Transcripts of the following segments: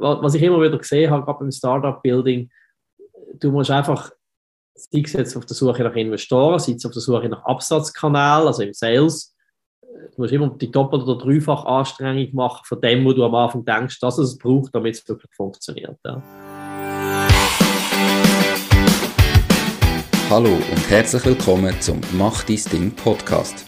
was ich immer wieder gesehen habe, gerade beim Startup-Building, du musst einfach, sei es jetzt auf der Suche nach Investoren, sei es auf der Suche nach Absatzkanälen, also im Sales, du musst immer die doppelt- oder dreifach Anstrengung machen von dem, wo du am Anfang denkst, dass es braucht, damit es wirklich funktioniert. Ja. Hallo und herzlich willkommen zum Mach dein Ding Podcast.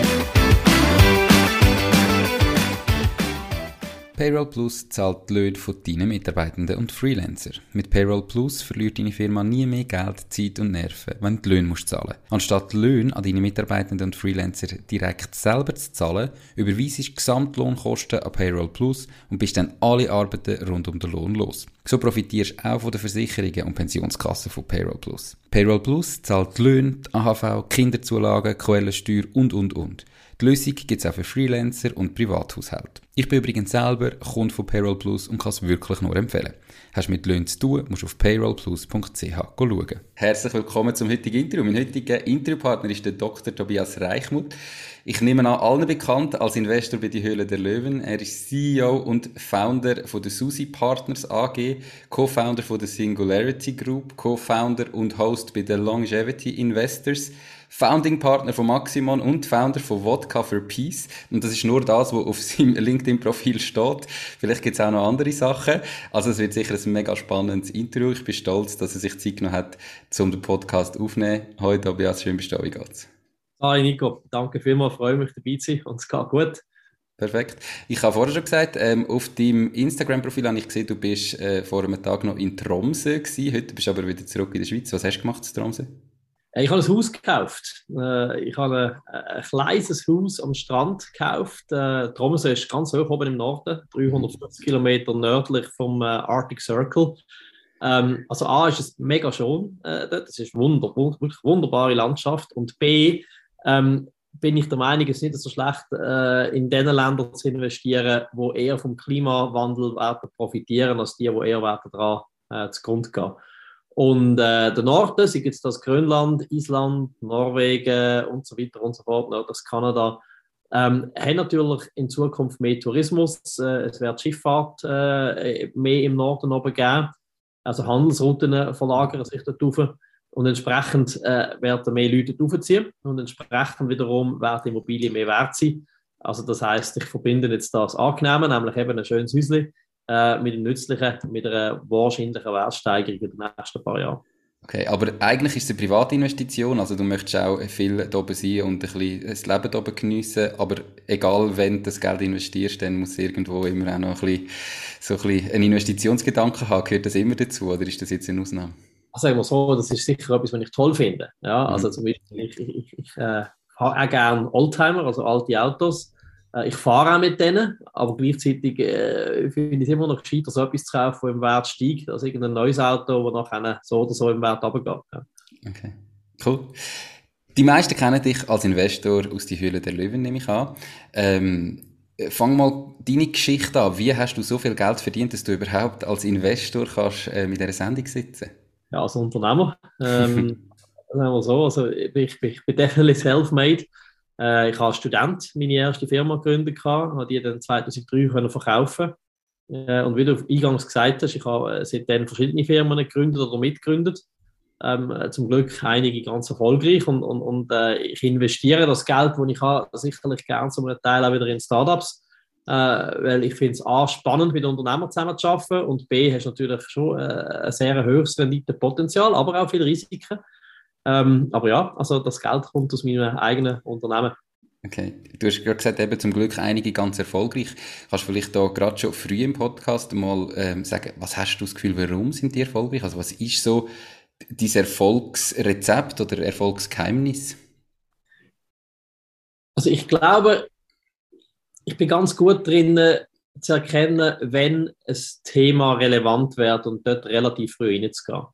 Payroll Plus zahlt die Löhne von deinen Mitarbeitenden und Freelancer. Mit Payroll Plus verliert deine Firma nie mehr Geld, Zeit und Nerven, wenn du die Löhne musst zahlen Anstatt die Löhne an deine Mitarbeitenden und Freelancer direkt selber zu zahlen, überweisest du Gesamtlohnkosten an Payroll Plus und bist dann alle Arbeiten rund um den Lohn los. So profitierst du auch von den Versicherungen und Pensionskassen von Payroll Plus. Payroll Plus zahlt die Löhne, die AHV, Kinderzulagen, Quellensteuer und, und, und. Die Lösung gibt es auch für Freelancer und Privathaushalte. Ich bin übrigens selber Kunde von Payroll Plus und kann es wirklich nur empfehlen. Hast du mit Löhnen zu tun, musst du auf payrollplus.ch schauen. Herzlich willkommen zum heutigen Interview. Mein heutiger Interviewpartner ist der Dr. Tobias Reichmuth. Ich nehme an, allen bekannt als Investor bei die Höhle der Löwen. Er ist CEO und Founder von der Susi Partners AG, Co-Founder von der Singularity Group, Co-Founder und Host bei der Longevity Investors. Founding Partner von Maximon und Founder von Vodka for Peace. Und das ist nur das, was auf seinem LinkedIn-Profil steht. Vielleicht gibt es auch noch andere Sachen. Also es wird sicher ein mega spannendes Interview. Ich bin stolz, dass er sich Zeit genommen hat, um den Podcast aufzunehmen. Heute, Tobias, schön bist du da. Wie geht's? Hi Nico, danke vielmals, freue mich dabei zu sein und es geht gut. Perfekt. Ich habe vorher schon gesagt, ähm, auf deinem Instagram-Profil habe ich gesehen, du bist äh, vor einem Tag noch in Tromsø gewesen. Heute bist du aber wieder zurück in der Schweiz. Was hast du gemacht in Tromsø? Ich habe ein Haus gekauft. Äh, ich habe ein, ein kleines Haus am Strand gekauft. Äh, Tromsø ist ganz hoch oben im Norden, 350 Kilometer nördlich vom äh, Arctic Circle. Ähm, also A ist es mega schön, das ist wunder, wirklich wunderbare Landschaft. Und B ähm, bin ich der Meinung, es ist nicht so schlecht, in den Ländern zu investieren, wo eher vom Klimawandel profitieren, als die, wo eher daran äh, zugrunde gehen. Und äh, der Norden, sei jetzt das Grönland, Island, Norwegen und so weiter und so fort, das Kanada, ähm, haben natürlich in Zukunft mehr Tourismus. Äh, es wird Schifffahrt äh, mehr im Norden oben geben. Also Handelsrouten verlagern sich dort rauf. Und entsprechend äh, werden mehr Leute aufziehen und entsprechend wiederum werden Immobilien mehr wert sein. Also das heißt, ich verbinde jetzt das Angenehme, nämlich eben ein schönes Häuschen äh, mit dem Nützlichen, mit einer wahrscheinlichen Wertsteigerung in den nächsten paar Jahren. Okay, aber eigentlich ist es eine Privatinvestition, also du möchtest auch viel da oben sein und ein bisschen das Leben oben geniessen, aber egal, wenn du das Geld investierst, dann muss irgendwo immer auch noch ein bisschen, so ein bisschen einen Investitionsgedanken haben. Gehört das immer dazu oder ist das jetzt eine Ausnahme? Also sagen wir so, das ist sicher etwas, was ich toll finde. Ja, also mhm. zum Beispiel, ich, ich, ich, ich äh, fahre auch gerne Oldtimer, also alte Autos. Äh, ich fahre auch mit denen, aber gleichzeitig äh, finde ich es immer noch gescheiter, so etwas zu kaufen, das im Wert steigt, als irgendein neues Auto, das nachher so oder so im Wert runtergeht. Ja. Okay, cool. Die meisten kennen dich als Investor aus die Höhle der Löwen, nehme ich an. Ähm, fang mal deine Geschichte an. Wie hast du so viel Geld verdient, dass du überhaupt als Investor kannst, äh, mit dieser Sendung sitzen Ja, als Unternehmer. Ähm, sagen wir so, also ich, ich, ich bin definitiv self-made. Äh, ich habe als Student meine erste Firma gegründet, habe die dann 2003 können verkaufen äh, Und wie du eingangs gesagt hast, ich habe äh, seitdem verschiedene Firmen gegründet oder mitgegründet. Ähm, zum Glück einige ganz erfolgreich und, und, und äh, ich investiere das Geld, das ich habe, sicherlich gerne zum Teil auch wieder in Startups, äh, weil ich finde es A, spannend mit Unternehmern zusammen zu arbeiten und B, hast natürlich schon äh, ein sehr hohes Renditepotenzial, aber auch viele Risiken. Ähm, aber ja, also das Geld kommt aus meinem eigenen Unternehmen. Okay, du hast gerade gesagt, eben zum Glück einige ganz erfolgreich. Kannst du vielleicht da gerade schon früh im Podcast mal ähm, sagen, was hast du das Gefühl, warum sind die erfolgreich? Also was ist so dieses Erfolgsrezept oder Erfolgsgeheimnis? Also ich glaube, ich bin ganz gut drin zu erkennen, wenn ein Thema relevant wird und dort relativ früh reinzugehen.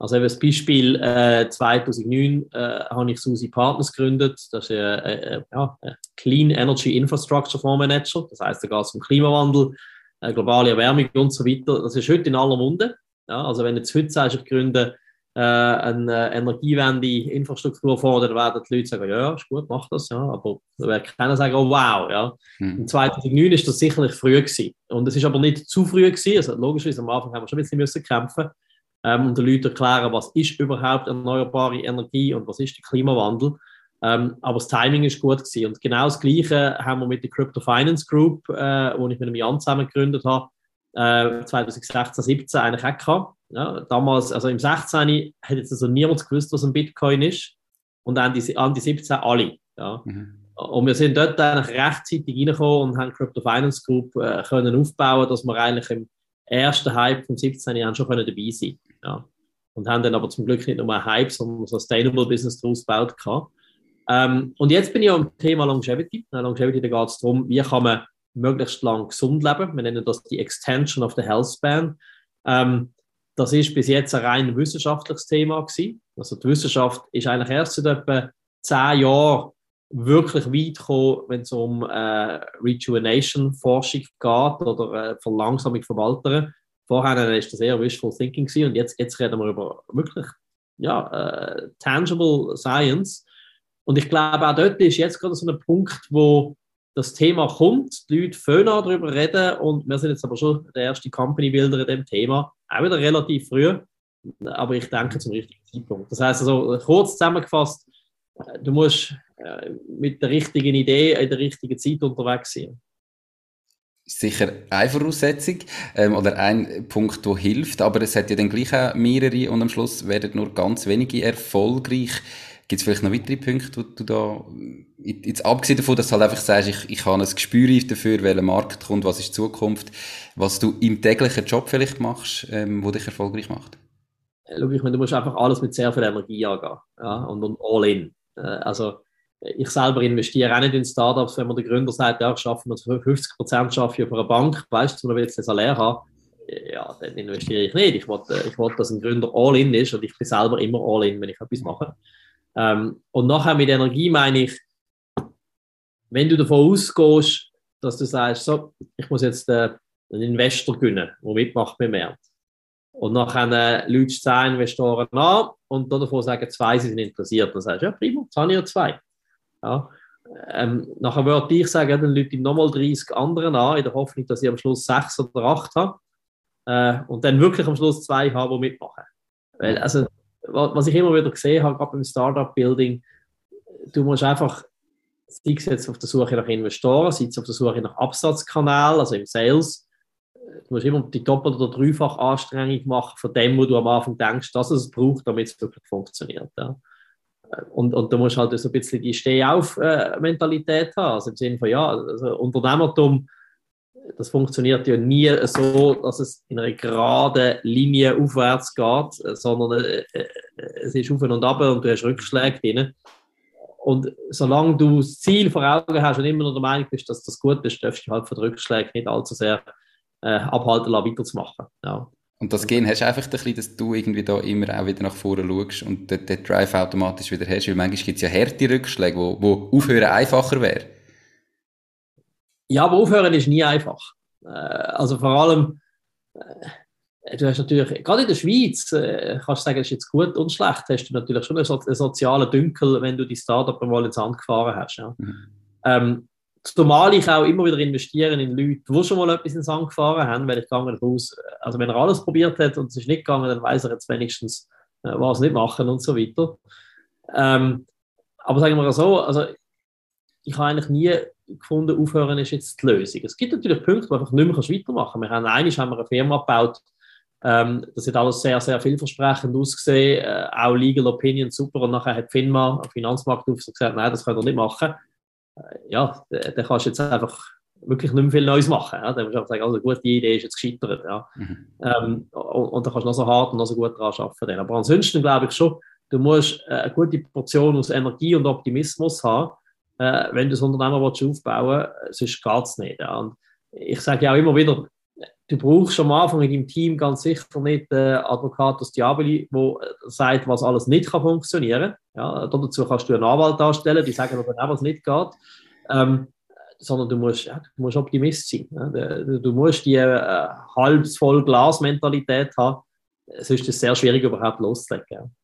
Also eben das Beispiel äh, 2009 äh, habe ich Susi Partners gegründet. Das ist ein äh, äh, ja, Clean Energy Infrastructure Fonds Manager. Das heißt, da geht es um Klimawandel, äh, globale Erwärmung und so weiter. Das ist heute in aller Munde. Ja, also wenn du jetzt heute sagst, ich gründe äh, eine Energiewende Infrastrukturfonds, dann werden die Leute sagen, ja, ist gut, mach das. Ja. Aber da wird keiner sagen, oh wow. Ja. Mhm. 2009 ist das sicherlich früh gewesen. Und es ist aber nicht zu früh gewesen. Also logischerweise am Anfang haben wir schon ein bisschen müssen kämpfen ähm, und den Leuten erklären, was ist überhaupt erneuerbare Energie und was ist der Klimawandel. Ähm, aber das Timing ist gut gewesen. Und genau das Gleiche haben wir mit der Crypto Finance Group, äh, wo ich mit einem Jan zusammen gegründet habe, äh, 2016, 17 eigentlich auch gehabt. Ja, damals, also im 16. hat jetzt also niemand gewusst, was ein Bitcoin ist. Und an die, an die 17 alle. Ja. Mhm. Und wir sind dort eigentlich rechtzeitig reingekommen und haben Crypto Finance Group äh, können aufbauen, dass wir eigentlich im ersten Hype vom 17. Jahr schon können dabei sein ja. Und haben dann aber zum Glück nicht nur ein Hype, sondern ein Sustainable Business daraus gebaut. Ähm, und jetzt bin ich am Thema Longevity. Longevity, da geht es darum, wie kann man möglichst lang gesund leben. Wir nennen das die Extension of the Health Span. Ähm, das ist bis jetzt ein rein wissenschaftliches Thema gewesen. Also die Wissenschaft ist eigentlich erst seit etwa zehn Jahren wirklich weit gekommen, wenn es um äh, Rejuvenation-Forschung geht oder äh, Verlangsamung von Alteren. Vorher war das eher Wishful Thinking und jetzt, jetzt reden wir über wirklich ja, äh, tangible Science. Und ich glaube, auch dort ist jetzt gerade so ein Punkt, wo das Thema kommt, die Leute fangen darüber reden und wir sind jetzt aber schon der erste Company-Builder in dem Thema, auch wieder relativ früh, aber ich denke zum richtigen Zeitpunkt. Das heißt also, kurz zusammengefasst, äh, du musst äh, mit der richtigen Idee in der richtigen Zeit unterwegs sein. Sicher eine Voraussetzung ähm, oder ein Punkt, der hilft, aber es hat ja dann gleich auch mehrere und am Schluss werden nur ganz wenige erfolgreich. Gibt es vielleicht noch weitere Punkte, wo du da, jetzt abgesehen davon, dass du halt einfach sagst, ich, ich habe ein Gespür dafür, welcher Markt kommt, was ist die Zukunft, was du im täglichen Job vielleicht machst, ähm, wo dich erfolgreich macht? Schau, ich meine, du musst einfach alles mit sehr viel Energie angehen ja, und, und all in. Äh, also ich selber investiere auch nicht in Startups, wenn man der Gründer sagt, ja, ich schaffe nur 50 Prozent ich auf einer Bank, weißt du, man will jetzt ein Salär haben, ja, dann investiere ich nicht. Ich wollte, ich wollte, dass ein Gründer all in ist und ich bin selber immer all in, wenn ich etwas mache. Ähm, und nachher mit Energie meine ich, wenn du davon ausgehst, dass du sagst, so, ich muss jetzt äh, einen Investor gewinnen, der mitmacht beim Markt. Und nachher äh, Leute zehn Investoren an und davon sagen, zwei sind interessiert. Dann sagst du, ja prima, jetzt habe ich ja zwei. Ja. Ähm, nachher würde ich sagen, dann Leute nochmal 30 anderen an, in der Hoffnung, dass ich am Schluss sechs oder acht habe. Äh, und dann wirklich am Schluss zwei habe, die mitmachen. Weil, also, was ich immer wieder gesehen habe, gerade beim Startup-Building, du musst einfach, sei es jetzt auf der Suche nach Investoren, sei es auf der Suche nach Absatzkanälen, also im Sales, du musst immer die doppelt- oder dreifach Anstrengung machen von dem, wo du am Anfang denkst, dass es braucht, damit es wirklich funktioniert. Ja. Und, und du musst halt so ein bisschen die Steh-auf-Mentalität haben, also im Sinne von, ja, also Unternehmertum, das funktioniert ja nie so, dass es in einer geraden Linie aufwärts geht, sondern äh, äh, es ist auf und ab und du hast Rückschläge drin. Und solange du das Ziel vor Augen hast und immer noch der Meinung bist, dass das gut ist, darfst du halt von den Rückschlägen nicht allzu sehr äh, abhalten lassen, weiterzumachen. Ja. Und das Gehen hast du einfach ein bisschen, dass du irgendwie da immer auch wieder nach vorne schaust und den, den Drive automatisch wieder hast. Weil manchmal gibt es ja harte Rückschläge, wo, wo aufhören einfacher wäre. Ja, aber aufhören ist nie einfach. Äh, also vor allem, äh, du hast natürlich, gerade in der Schweiz, äh, kannst du sagen, es ist jetzt gut und schlecht, hast du natürlich schon einen, so einen sozialen Dünkel, wenn du die Startup mal ins Hand gefahren hast. Ja. Mhm. Ähm, Zumal ich auch immer wieder investiere in Leute, die schon mal etwas ins Sand gefahren haben, weil ich gegangen aus, also wenn er alles probiert hat und es ist nicht gegangen, dann weiß er jetzt wenigstens, äh, was nicht machen und so weiter. Ähm, aber sagen wir mal so, also ich habe eigentlich nie gefunden, aufhören ist jetzt die Lösung. Es gibt natürlich Punkte, wo einfach nicht mehr weitermachen kannst. Wir haben einmal haben wir eine Firma gebaut, ähm, das hat alles sehr, sehr vielversprechend ausgesehen, äh, auch Legal Opinion super und nachher hat FINMA, Finanzmarktaufsicht, gesagt, nein, das könnt ihr nicht machen ja, dann kannst du jetzt einfach wirklich nicht mehr viel Neues machen. Ja. Dann musst du einfach sagen, also, gut, die Idee ist jetzt gescheitert. Ja. Mhm. Ähm, und, und dann kannst du noch so hart und noch so gut daran arbeiten. Aber ansonsten glaube ich schon, du musst äh, eine gute Portion aus Energie und Optimismus haben, äh, wenn du das Unternehmen willst aufbauen willst, sonst geht es nicht. Ja. Und ich sage ja auch immer wieder, du brauchst am Anfang in deinem Team ganz sicher nicht äh, Advocatus Diaboli, der sagt, was alles nicht kann funktionieren kann. Ja, dazu kannst du einen Anwalt darstellen, die sagen aber auch, was nicht geht. Ähm, sondern du musst, ja, du musst Optimist sein. Ja. Du, musst die äh, halb voll Glas-Mentalität haben. Sonst ist es sehr schwierig, überhaupt loszulegen.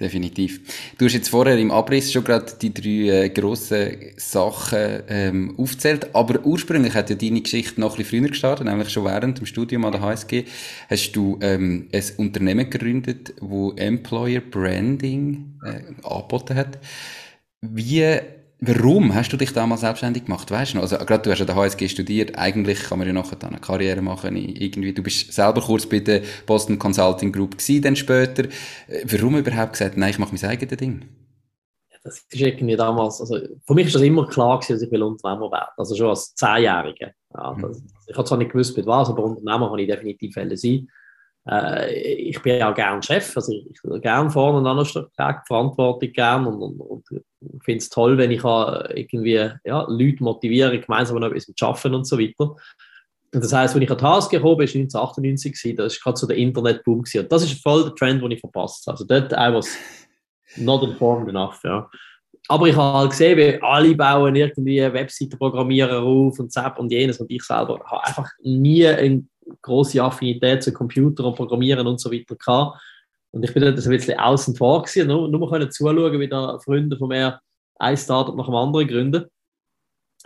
Definitiv. Du hast jetzt vorher im Abriss schon gerade die drei äh, grossen Sachen ähm, aufgezählt, aber ursprünglich hat ja deine Geschichte noch ein bisschen früher gestartet, nämlich schon während dem Studium an der HSG hast du ähm, ein Unternehmen gegründet, wo Employer Branding äh, angeboten hat. Wie Warum hast du dich damals selbstständig gemacht? Weißt du noch? Also, gerade du hast an der HSG studiert. Eigentlich kann man ja nachher dann eine Karriere machen. Irgendwie, du bist selber kurz bei der Boston Consulting Group gewesen, dann später. Äh, warum überhaupt gesagt, nein, ich mache mein eigenes Ding? Das ist irgendwie damals, also, für mich ist das immer klar gewesen, dass ich will Unternehmer werden. Also schon als Zehnjähriger. Ja, mhm. Ich habe zwar nicht gewusst, mit was, aber Unternehmer kann ich definitiv sein. Äh, ich bin ja gern Chef, also ich, ich gern vorne und an der Verantwortung gern und, und, und finde es toll, wenn ich irgendwie ja, Leute motiviere, gemeinsam noch etwas zu arbeiten und so weiter. Und das heißt, wenn ich an Task gekommen bin, war 1998, gewesen, das war gerade so der Internetboom. Und das ist voll der Trend, den ich verpasst habe. Also dort I was not informed enough, ja. Aber ich habe halt gesehen, wie alle bauen irgendwie Webseiten programmieren auf und Zap und jenes und ich selber habe einfach nie eine große Affinität zu Computer und Programmieren und so weiter gehabt. Und ich bin dort ein bisschen außen vor gewesen, nur, nur können zuschauen, wie da Freunde von mir ein Startup nach dem anderen gründen.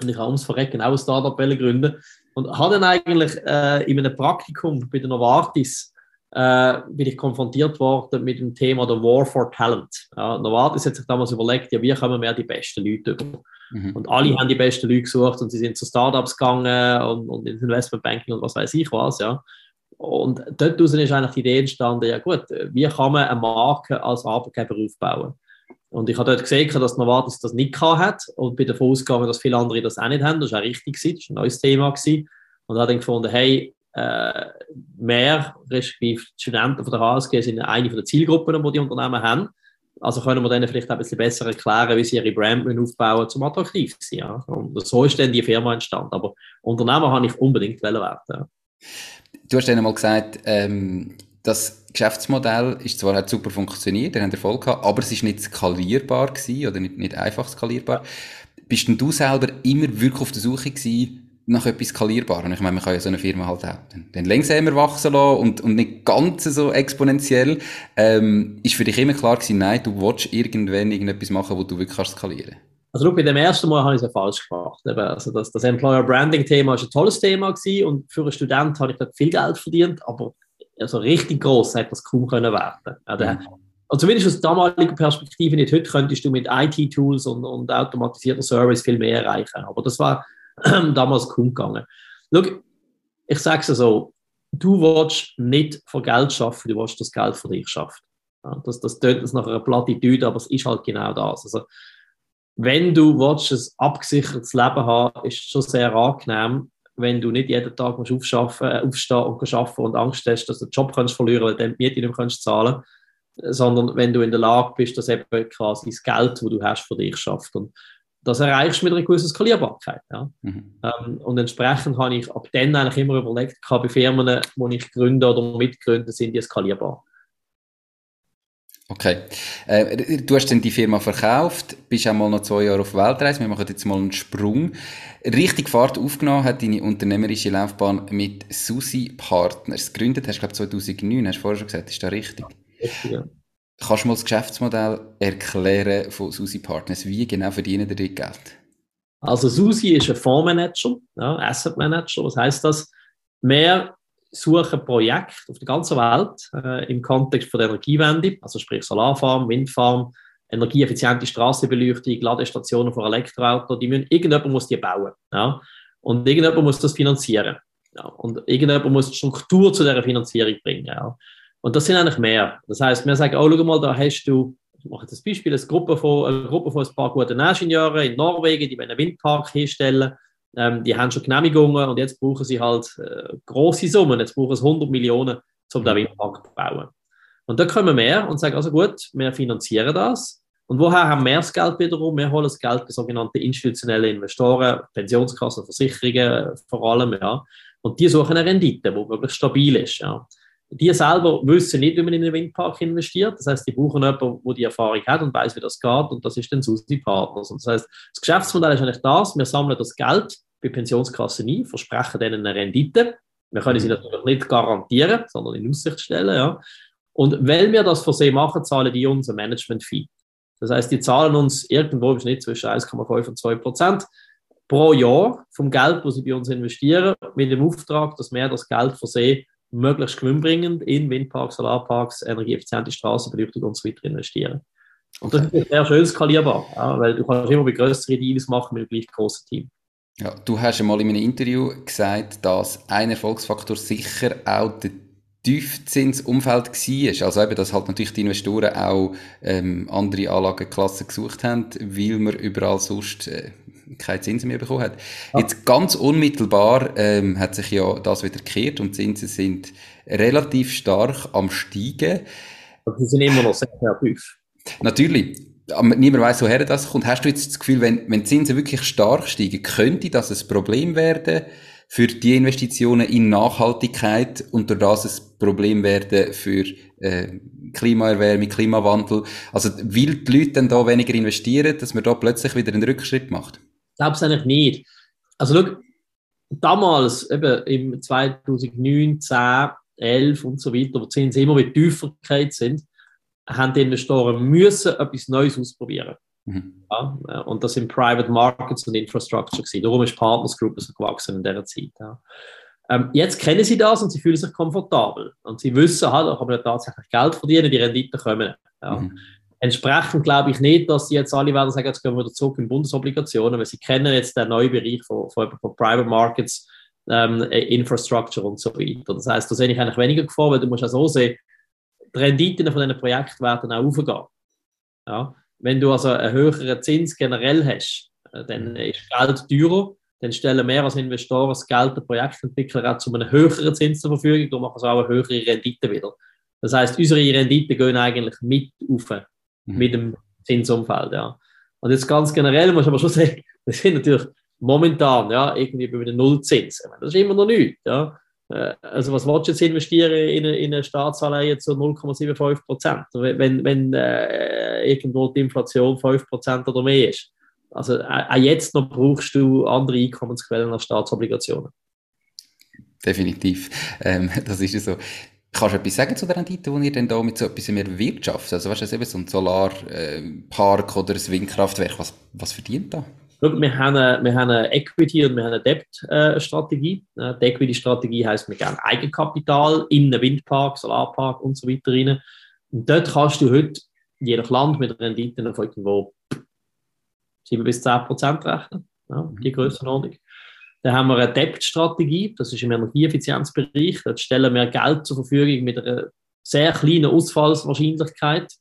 Und ich habe ums Verrecken auch ein Startup gründen. Und habe dann eigentlich äh, in einem Praktikum bei der Novartis äh, bin ich konfrontiert worden mit dem Thema der War for Talent. Ja, Novartis hat sich damals überlegt, ja, wie kommen wir die besten Leute über? Mhm. Und alle haben die besten Leute gesucht und sie sind zu Startups gegangen und, und ins Investmentbanking und was weiß ich was, ja. Und dort ist eigentlich die Idee entstanden, ja gut, wie kann man eine Marke als Arbeitgeber aufbauen? Und ich habe dort gesehen, dass Novartis das nicht hat und bin davon ausgegangen, dass viele andere das auch nicht haben. Das war auch richtig, das war ein neues Thema. Gewesen. Und habe dann gefunden, hey, äh, mehr, respektive Studenten von der HSG sind eine der Zielgruppen, die die Unternehmen haben. Also können wir denen vielleicht ein bisschen besser erklären, wie sie ihre Brand aufbauen um attraktiv zu sein. Ja. Und so ist dann die Firma entstanden. Aber Unternehmer habe ich unbedingt werden. Ja. Du hast dann einmal gesagt, ähm, das Geschäftsmodell ist zwar hat super funktioniert, der hat Erfolg gehabt, aber es ist nicht skalierbar gewesen, oder nicht, nicht einfach skalierbar. Bist denn du selber immer wirklich auf der Suche gewesen nach etwas skalierbarem? Ich meine, man kann ja so eine Firma halt auch den, den langsamer wachsen lassen und, und nicht ganz so exponentiell. Ähm, ist für dich immer klar gewesen, nein, du willst irgendwann irgendetwas machen, wo du wirklich kannst skalieren also bei dem ersten Mal habe ich es ja falsch gemacht. Also das, das Employer Branding Thema war ein tolles Thema gewesen und für einen Student habe ich dort viel Geld verdient, aber also richtig groß hätte das kaum können werden. Ja, der, mhm. Und zumindest aus damaliger Perspektive nicht. Heute könntest du mit IT-Tools und, und automatisierter Service viel mehr erreichen. Aber das war damals kaum gegangen. Schau, ich sage es so, du willst nicht von Geld schaffen, du willst das Geld für dich schaffen. Ja, das, das tönt jetzt nach einer Plattitüde, aber es ist halt genau das. Also, wenn du willst, ein abgesichertes Leben haben ist es schon sehr angenehm, wenn du nicht jeden Tag musst äh, aufstehen und arbeiten und Angst hast, dass du den Job kannst verlieren weil du die Miete nicht mehr zahlen kannst, sondern wenn du in der Lage bist, dass eben quasi das Geld, das du hast, für dich schafft. Und das erreichst du mit einer gewissen Skalierbarkeit. Ja. Mhm. Ähm, und entsprechend habe ich ab dann eigentlich immer überlegt, bei Firmen, die ich gründe oder mitgründe, sind die skalierbar. Okay. Äh, du hast dann die Firma verkauft, bist auch mal noch zwei Jahre auf Weltreise. Wir machen jetzt mal einen Sprung. Richtig Fahrt aufgenommen hat deine unternehmerische Laufbahn mit Susi Partners. Gegründet hast du, glaube 2009, hast du vorher schon gesagt. Ist das richtig? Richtig, ja. Kannst du mal das Geschäftsmodell erklären von Susi Partners? Wie genau verdienen die Geld? Also Susi ist ein Fondsmanager, ja, Asset Manager. Was heißt das? Mehr suchen Projekte auf der ganzen Welt äh, im Kontext von der Energiewende, also sprich Solarfarm, Windfarm, energieeffiziente Straßenbeleuchtung, Ladestationen für Elektroautos, die müssen, irgendjemand muss die bauen. Ja? Und irgendjemand muss das finanzieren. Ja? Und irgendjemand muss die Struktur zu dieser Finanzierung bringen. Ja? Und das sind eigentlich mehr. Das heißt, wir sagen, oh, schau mal, da hast du, ich mache ein Beispiel, eine Gruppe von, eine Gruppe von ein paar guten Ingenieuren in Norwegen, die einen Windpark hinstellen ähm, die haben schon Genehmigungen und jetzt brauchen sie halt äh, große Summen. Jetzt brauchen sie 100 Millionen, um den Windpark zu bauen. Und da kommen wir und sagen, also gut, wir finanzieren das. Und woher haben wir das Geld wiederum? Wir holen das Geld bei sogenannten institutionellen Investoren, Pensionskassen, Versicherungen vor allem, ja. Und die suchen eine Rendite, die möglichst stabil ist, ja. Die selber wissen nicht, wie man in einen Windpark investiert. Das heißt, die brauchen jemanden, der die Erfahrung hat und weiß, wie das geht. Und das ist dann Susi Partners. Und das heißt, das Geschäftsmodell ist eigentlich das: Wir sammeln das Geld bei Pensionskassen ein, versprechen denen eine Rendite. Wir können sie natürlich nicht garantieren, sondern in Aussicht stellen. Ja. Und weil wir das für sie machen, zahlen die uns ein Management-Fee. Das heißt, die zahlen uns irgendwo im Schnitt zwischen 1,5 und 2 Prozent pro Jahr vom Geld, das sie bei uns investieren, mit dem Auftrag, dass wir das Geld für sie möglichst gewinnbringend in Windparks, Solarparks, energieeffiziente Straßenbeleuchtung und so weiter investieren. Und das ist sehr schön skalierbar, ja, weil du kannst immer bei größeren Deals machen mit einem gleich großen Team. Ja, du hast einmal in einem Interview gesagt, dass ein Erfolgsfaktor sicher auch der Tiefzinsumfeld war. Also eben, dass halt natürlich die Investoren auch ähm, andere Anlageklassen gesucht haben, weil man überall sonst äh, keine Zinsen mehr bekommen hat. Ja. Jetzt ganz unmittelbar ähm, hat sich ja das wieder gekehrt und Zinsen sind relativ stark am steigen. Aber sie sind immer noch sehr, tief. Natürlich. Aber niemand weiß, woher das kommt. Hast du jetzt das Gefühl, wenn, wenn Zinsen wirklich stark steigen, könnte das ein Problem werden für die Investitionen in Nachhaltigkeit und durch das ein Problem werden für äh, Klimaerwärmung, Klimawandel? Also will die Leute dann da weniger investieren, dass man da plötzlich wieder einen Rückschritt macht? Glaube es eigentlich nicht. Also schau, damals, eben im 2009, 10, 11 und so weiter, wo die Zinsen immer wieder tiefer sind, haben die Investoren müssen etwas Neues ausprobieren. Mhm. Ja, äh, und das sind Private Markets und Infrastructure gewesen. Darum ist Partners Group so gewachsen in dieser Zeit. Ja. Ähm, jetzt kennen sie das und sie fühlen sich komfortabel. Und sie wissen, halt, da kann man tatsächlich Geld verdienen, die Renditen kommen. Ja. Mhm. Entsprechend glaube ich nicht, dass sie jetzt alle werden sagen, jetzt gehen wir wieder zurück in Bundesobligationen, weil sie kennen jetzt den neuen Bereich von, von, von Private Markets, ähm, Infrastructure und so weiter. Das heißt, da sehe ich eigentlich weniger Gefahr, weil du musst ja so sehen, die Renditen von diesen Projekten werden auch aufgehen. Ja? Wenn du also einen höheren Zins generell hast, äh, dann mhm. ist Geld teurer, dann stellen wir als Investoren das Geld der Projektentwickler auch zu einem höheren Zins zur Verfügung und machen so auch eine höhere Rendite wieder. Das heißt, unsere Renditen gehen eigentlich mit auf, mhm. mit dem Zinsumfeld. Ja. Und jetzt ganz generell muss man schon sagen, das sind natürlich momentan ja, irgendwie bei einem Nullzins. Das ist immer noch nichts. Ja. Äh, also was willst du jetzt investieren in eine, in eine Staatsanleihe zu 0,75 Prozent, wenn, wenn äh, irgendwo die Inflation 5 Prozent oder mehr ist? Also äh, auch jetzt noch brauchst du andere Einkommensquellen als Staatsobligationen. Definitiv, ähm, das ist ja so. Kannst du etwas sagen zu der Rendite, die ihr denn da mit so etwas mehr wirtschaftet? Also weißt du, eben so ein Solarpark oder ein Windkraftwerk, was, was verdient da? wir haben eine, wir haben eine Equity- und wir haben eine Debt-Strategie. Äh, die Equity-Strategie heisst, wir geben Eigenkapital in einen Windpark, Solarpark und so weiter rein. Und dort kannst du heute je nach Land mit Renditen von irgendwo 7 bis 10 Prozent rechnen. Ja, die mhm. Größenordnung. Dann haben wir eine Debt-Strategie, das ist im Energieeffizienzbereich. Dort stellen wir Geld zur Verfügung mit einer sehr kleinen Ausfallswahrscheinlichkeit,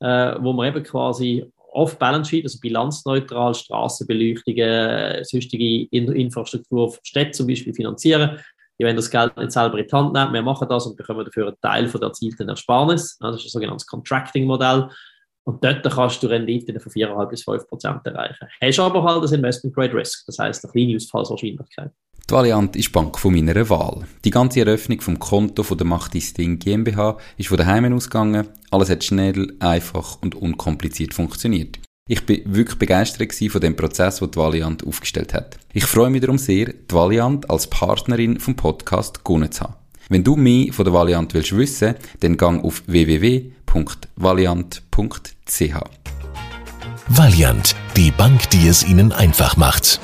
äh, wo wir eben quasi off-Balance-Sheet, also bilanzneutral, Straßenbeleuchtungen, sonstige Infrastruktur Städte zum Beispiel finanzieren. Die wollen das Geld nicht selber in die Hand nehmen, wir machen das und bekommen dafür einen Teil von der erzielten Ersparnis. Das ist ein sogenanntes Contracting-Modell. Und dort kannst du Renditen von 4,5 bis 5 Prozent erreichen. Hast aber halt das Investment Grade Risk, das heißt eine kleine Ausfallswahrscheinlichkeit. Die Valiant ist die Bank von meiner Wahl. Die ganze Eröffnung vom Konto von der Machtisting GmbH ist von daheim ausgegangen. Alles hat schnell, einfach und unkompliziert funktioniert. Ich bin wirklich begeistert von dem Prozess, den die Valiant aufgestellt hat. Ich freue mich darum sehr, die Valiant als Partnerin vom Podcast gewonnen zu haben. Wenn du mehr von der Valiant willst wissen, dann gang auf www.valiant.ch. Valiant, die Bank, die es Ihnen einfach macht.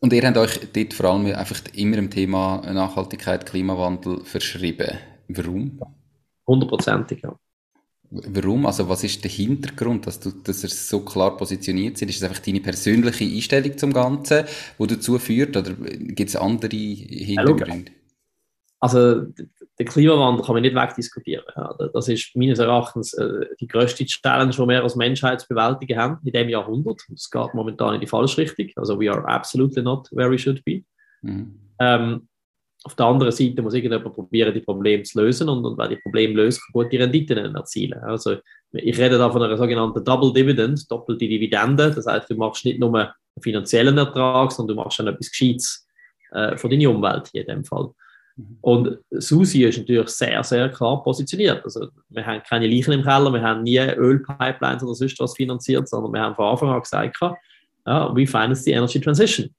Und ihr habt euch dort vor allem einfach immer im Thema Nachhaltigkeit, Klimawandel verschrieben. Warum? Hundertprozentig, ja. Warum? Also was ist der Hintergrund, dass, du, dass ihr so klar positioniert sind? Ist es einfach deine persönliche Einstellung zum Ganzen, die dazu führt, oder gibt es andere Hintergründe? Also der Klimawandel kann man nicht wegdiskutieren. Das ist meines Erachtens äh, die größte Challenge, die wir als Menschheit zu bewältigen haben in diesem Jahrhundert. Es geht momentan in die falsche Richtung. Also we are absolutely not where we should be. Mhm. Ähm, auf der anderen Seite muss irgendjemand probieren, die Probleme zu lösen und, und wenn die Probleme löst, kann gute Renditen erzielen. Also ich rede da von einer sogenannten Double Dividend, doppelte Dividende. Das heißt, du machst nicht nur einen finanziellen Ertrag, sondern du machst dann etwas Gescheites äh, für deine Umwelt hier in dem Fall. Mhm. Und Susi ist natürlich sehr, sehr klar positioniert. Also, wir haben keine Leichen im Keller, wir haben nie Ölpipelines oder sonst was finanziert, sondern wir haben von Anfang an gesagt, ja, we finance the energy transition.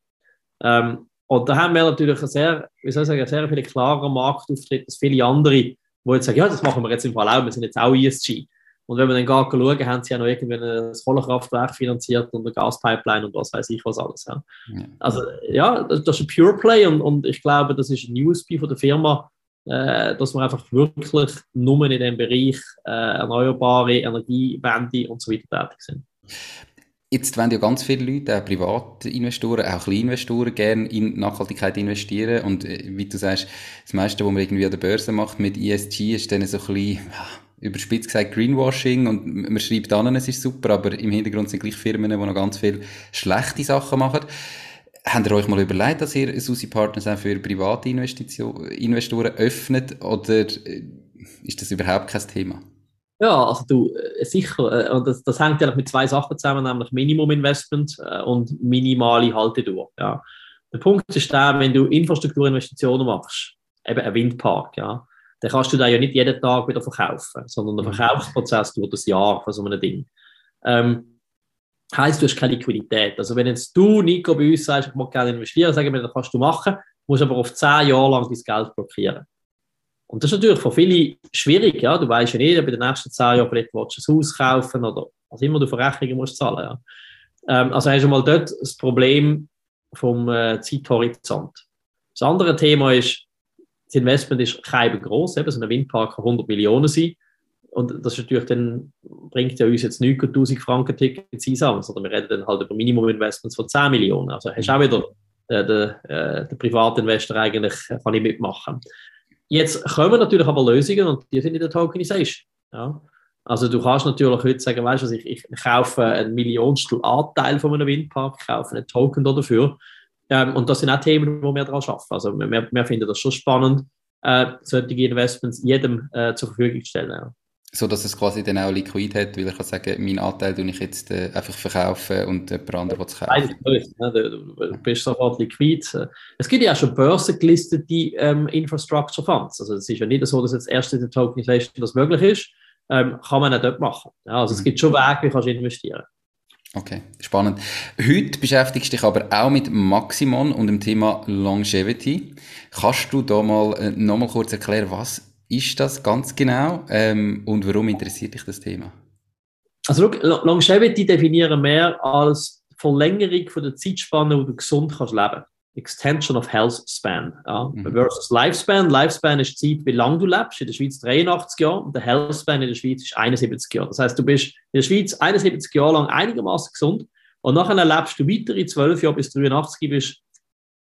Ähm, und da haben wir natürlich einen sehr, wie soll ich sagen, sehr viel klarer Marktauftritt als viele andere, die jetzt sagen, ja, das machen wir jetzt im Fall auch, wir sind jetzt auch ESG. Und wenn wir dann gar schauen, haben sie ja noch irgendwie ein Kohlekraftwerk finanziert und eine Gaspipeline und was weiß ich was alles. Ja. ja. Also ja, das, ist ein Pure Play und, und ich glaube, das ist ein USP von der Firma, äh, dass wir einfach wirklich nur in dem Bereich äh, erneuerbare Energiewende und so weiter tätig sind. Jetzt wollen ja ganz viele Leute, auch Privatinvestoren, auch Kleininvestoren, gerne in Nachhaltigkeit investieren. Und äh, wie du sagst, das meiste, was man irgendwie an der Börse macht mit ESG, ist dann so ein bisschen, überspitzt gesagt, Greenwashing. Und man schreibt an, es ist super, aber im Hintergrund sind gleich Firmen, die noch ganz viele schlechte Sachen machen. Habt ihr euch mal überlegt, dass ihr Susi Partners auch für private Investoren öffnet? Oder äh, ist das überhaupt kein Thema? Ja, also du, äh, sicher. Äh, und das, das hängt ja mit zwei Sachen zusammen, nämlich Minimum Investment und minimale Haltedauer. Ja. Der Punkt ist der, wenn du Infrastrukturinvestitionen machst, eben ein Windpark, ja, dann kannst du da ja nicht jeden Tag wieder verkaufen, sondern der mhm. Verkaufsprozess dauert ein Jahr von so einem Ding. Ähm, heißt, du hast keine Liquidität. Also wenn jetzt du, Nico, bei uns sagst, ich möchte gerne investieren, sagen wir, das kannst du machen, musst aber auf zehn Jahre lang dein Geld blockieren. Und das ist natürlich für viele schwierig, ja. Du weißt ja nicht, bei den nächsten zehn Jahren vielleicht willst du ein Haus kaufen oder was immer du für Rechnungen musst zahlen, ja. Ähm, also hast du mal dort das Problem vom äh, Zeithorizont. Das andere Thema ist, das Investment ist kein groß, eben so ein Windpark kann 100 Millionen sein. Und das ist natürlich dann, bringt ja uns jetzt nicht 1000 Franken Tickets zusammen, sondern wir reden dann halt über Minimum-Investments von 10 Millionen. Also hast du auch wieder äh, den, äh, den Privatinvestor eigentlich, äh, kann ich mitmachen. Jetzt kommen natürlich aber Lösungen und die sind in der Tokenization. Ja. Also du kannst natürlich heute sagen, weißt du, ich, ich kaufe einen Millionstel Anteil von einem Windpark, kaufe einen Token dafür. Ähm, und das sind auch Themen, wo wir daran arbeiten. Also wir, wir finden das schon spannend, äh, solche Investments jedem äh, zur Verfügung zu stellen. Ja so dass es quasi dann auch liquid hat, weil ich kann sagen, meinen Anteil tue ich jetzt äh, einfach verkaufen und jemand anderes will es kaufen. Nein, du bist sofort liquid. Es gibt ja auch schon börsengelistete ähm, Infrastructure Funds. Also es ist ja nicht so, dass jetzt erst in der Tokenization das möglich ist. Ähm, kann man auch dort machen. Ja, also mhm. es gibt schon Wege, wie kannst du investieren. Okay, spannend. Heute beschäftigst du dich aber auch mit Maximon und dem Thema Longevity. Kannst du da mal äh, nochmal kurz erklären, was ist das ganz genau ähm, und warum interessiert dich das Thema? Also look, Longevity definieren wir als Verlängerung von der Zeitspanne, wo du gesund kannst leben. Extension of Health Span ja. mhm. versus Lifespan. Lifespan ist die Zeit, wie lange du lebst. In der Schweiz 83 Jahre und der Health Span in der Schweiz ist 71 Jahre. Das heißt, du bist in der Schweiz 71 Jahre lang einigermaßen gesund und nachher lebst du weitere 12 Jahre bis 83 bist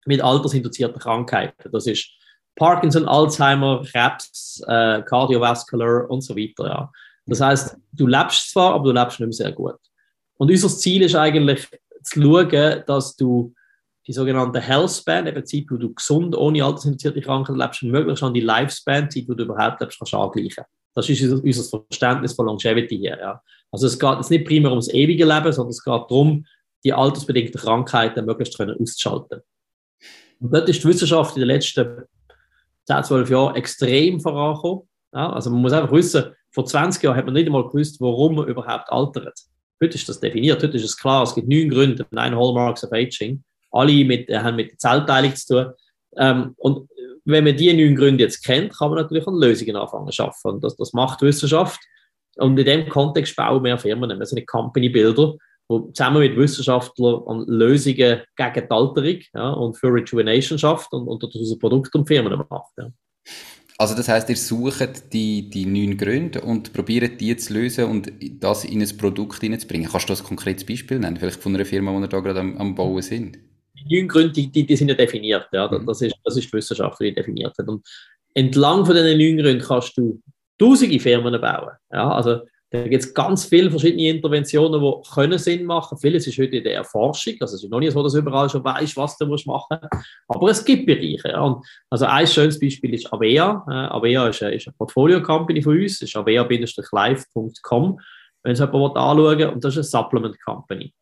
mit altersinduzierten Krankheiten. Das ist Parkinson, Alzheimer, Krebs, äh, Cardiovascular und so weiter. Ja. Das heißt, du lebst zwar, aber du lebst nicht mehr sehr gut. Und unser Ziel ist eigentlich zu schauen, dass du die sogenannte Health Span, eben Zeit, wo du gesund, ohne altersinfizierte Krankheit lebst, möglichst an die Lifespan, Zeit, wo du überhaupt lebst, kannst angleichen. Das ist unser Verständnis von Longevity hier. Ja. Also es geht jetzt nicht primär ums ewige Leben, sondern es geht darum, die altersbedingten Krankheiten möglichst können auszuschalten. Und dort ist die Wissenschaft in den letzten 10, 12 Jahren extrem vorangekommen. Ja, also man muss einfach wissen, vor 20 Jahren hat man nicht einmal gewusst, warum man überhaupt altert. Heute ist das definiert, heute ist es klar, es gibt neun Gründe, neun Hallmarks of Aging. Alle mit, äh, haben mit der Zellteilung zu tun. Ähm, und wenn man diese neun Gründe jetzt kennt, kann man natürlich an Lösungen anfangen zu. Und das, das macht Wissenschaft. Und in dem Kontext bauen wir Firmen. Wir sind Company Builder, wo zusammen mit Wissenschaftlern an Lösungen gegen die Alterung ja, und für Rejuvenation schafft und, und daraus Produkte und Firmen macht. Ja. Also das heißt, ihr sucht die, die neun Gründe und probiert die zu lösen und das in ein Produkt hineinzubringen. Kannst du das konkretes Beispiel nennen, vielleicht von einer Firma, die ihr da gerade am, am Bauen sind? Die neun Gründe, die, die, sind ja definiert. Ja. Mhm. Das, ist, das ist die Wissenschaft, die definiert hat. Und entlang von diesen neun Gründen kannst du tausende Firmen bauen. Ja. Also Da gibt es ganz viele verschiedene Interventionen, die können Sinn machen. Vieles ist heute in der Erforschung. Also es ist noch nicht so, dass du überall schon weißt, was du musst machen musst. Aber es gibt Bereiche. Ja. Und also ein schönes Beispiel ist Avea. Äh, Avea ist eine, ist eine Portfolio-Company von uns. Das ist avea-live.com, wenn es jemand anschauen will. Und das ist eine Supplement-Company.